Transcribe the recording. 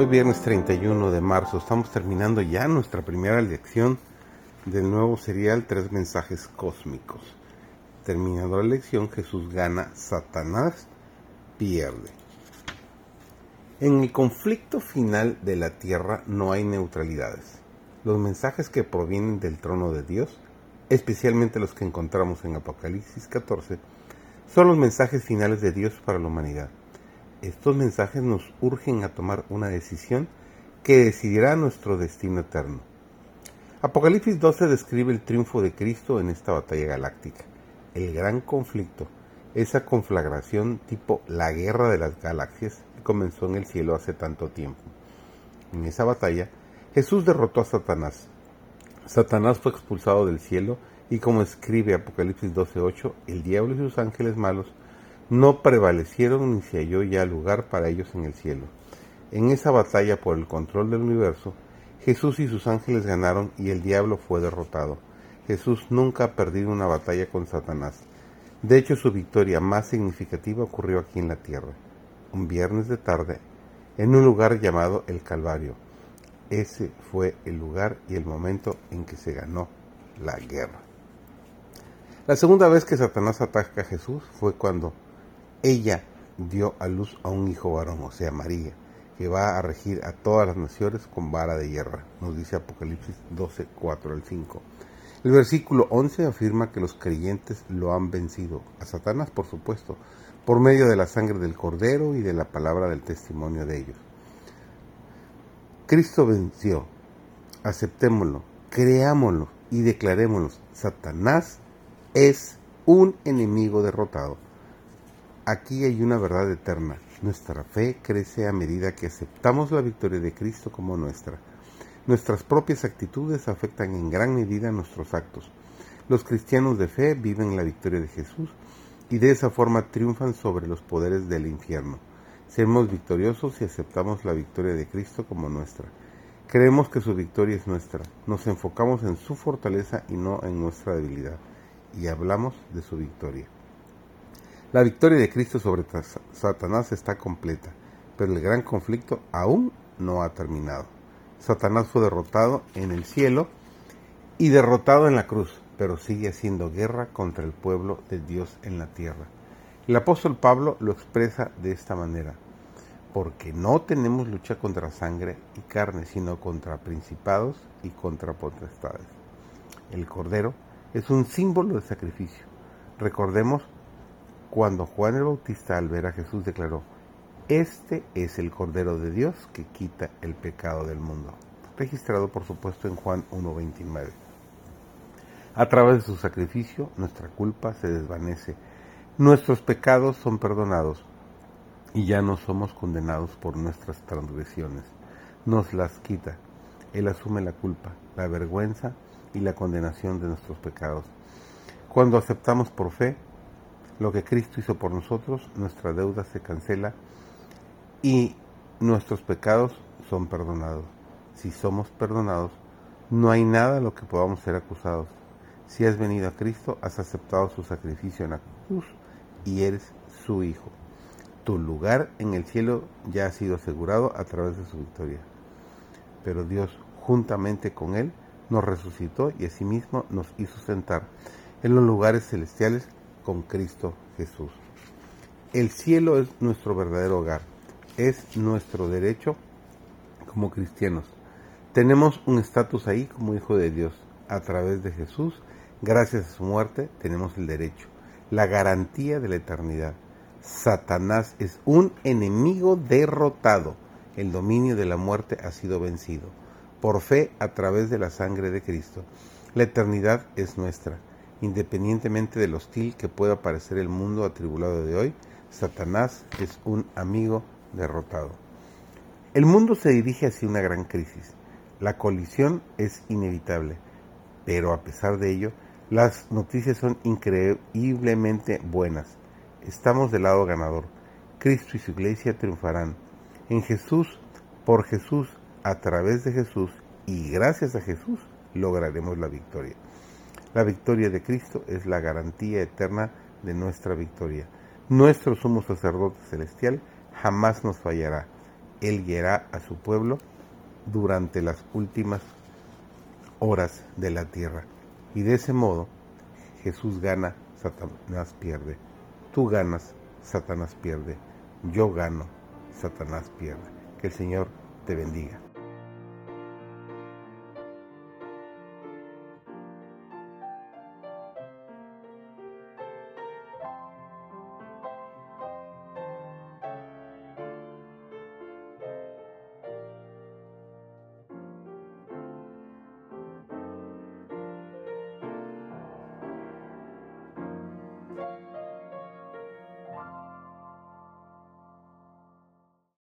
Hoy viernes 31 de marzo estamos terminando ya nuestra primera lección del nuevo serial Tres mensajes cósmicos. Terminando la lección Jesús gana, Satanás pierde. En el conflicto final de la tierra no hay neutralidades. Los mensajes que provienen del trono de Dios, especialmente los que encontramos en Apocalipsis 14, son los mensajes finales de Dios para la humanidad estos mensajes nos urgen a tomar una decisión que decidirá nuestro destino eterno. Apocalipsis 12 describe el triunfo de Cristo en esta batalla galáctica, el gran conflicto, esa conflagración tipo la guerra de las galaxias que comenzó en el cielo hace tanto tiempo. En esa batalla, Jesús derrotó a Satanás. Satanás fue expulsado del cielo y como escribe Apocalipsis 12.8, el diablo y sus ángeles malos no prevalecieron ni se halló ya lugar para ellos en el cielo. En esa batalla por el control del universo, Jesús y sus ángeles ganaron y el diablo fue derrotado. Jesús nunca ha perdido una batalla con Satanás. De hecho, su victoria más significativa ocurrió aquí en la tierra, un viernes de tarde, en un lugar llamado el Calvario. Ese fue el lugar y el momento en que se ganó la guerra. La segunda vez que Satanás ataca a Jesús fue cuando ella dio a luz a un hijo varón, o sea, María, que va a regir a todas las naciones con vara de hierro, nos dice Apocalipsis 12, 4 al 5. El versículo 11 afirma que los creyentes lo han vencido, a Satanás por supuesto, por medio de la sangre del cordero y de la palabra del testimonio de ellos. Cristo venció, aceptémoslo, creámoslo y declarémoslo. Satanás es un enemigo derrotado. Aquí hay una verdad eterna. Nuestra fe crece a medida que aceptamos la victoria de Cristo como nuestra. Nuestras propias actitudes afectan en gran medida nuestros actos. Los cristianos de fe viven la victoria de Jesús y de esa forma triunfan sobre los poderes del infierno. Seremos victoriosos si aceptamos la victoria de Cristo como nuestra. Creemos que su victoria es nuestra. Nos enfocamos en su fortaleza y no en nuestra debilidad. Y hablamos de su victoria. La victoria de Cristo sobre Satanás está completa, pero el gran conflicto aún no ha terminado. Satanás fue derrotado en el cielo y derrotado en la cruz, pero sigue haciendo guerra contra el pueblo de Dios en la tierra. El apóstol Pablo lo expresa de esta manera, porque no tenemos lucha contra sangre y carne, sino contra principados y contra potestades. El cordero es un símbolo de sacrificio. Recordemos cuando Juan el Bautista al ver a Jesús declaró, Este es el Cordero de Dios que quita el pecado del mundo, registrado por supuesto en Juan 1.29. A través de su sacrificio nuestra culpa se desvanece, nuestros pecados son perdonados y ya no somos condenados por nuestras transgresiones. Nos las quita. Él asume la culpa, la vergüenza y la condenación de nuestros pecados. Cuando aceptamos por fe, lo que Cristo hizo por nosotros, nuestra deuda se cancela y nuestros pecados son perdonados. Si somos perdonados, no hay nada a lo que podamos ser acusados. Si has venido a Cristo, has aceptado su sacrificio en la cruz y eres su hijo. Tu lugar en el cielo ya ha sido asegurado a través de su victoria. Pero Dios, juntamente con Él, nos resucitó y asimismo nos hizo sentar en los lugares celestiales con Cristo Jesús. El cielo es nuestro verdadero hogar, es nuestro derecho como cristianos. Tenemos un estatus ahí como hijo de Dios. A través de Jesús, gracias a su muerte, tenemos el derecho, la garantía de la eternidad. Satanás es un enemigo derrotado. El dominio de la muerte ha sido vencido. Por fe a través de la sangre de Cristo. La eternidad es nuestra. Independientemente del hostil que pueda parecer el mundo atribulado de hoy, Satanás es un amigo derrotado. El mundo se dirige hacia una gran crisis. La colisión es inevitable, pero a pesar de ello, las noticias son increíblemente buenas. Estamos del lado ganador. Cristo y su iglesia triunfarán. En Jesús, por Jesús, a través de Jesús y gracias a Jesús lograremos la victoria. La victoria de Cristo es la garantía eterna de nuestra victoria. Nuestro sumo sacerdote celestial jamás nos fallará. Él guiará a su pueblo durante las últimas horas de la tierra. Y de ese modo, Jesús gana, Satanás pierde. Tú ganas, Satanás pierde. Yo gano, Satanás pierde. Que el Señor te bendiga.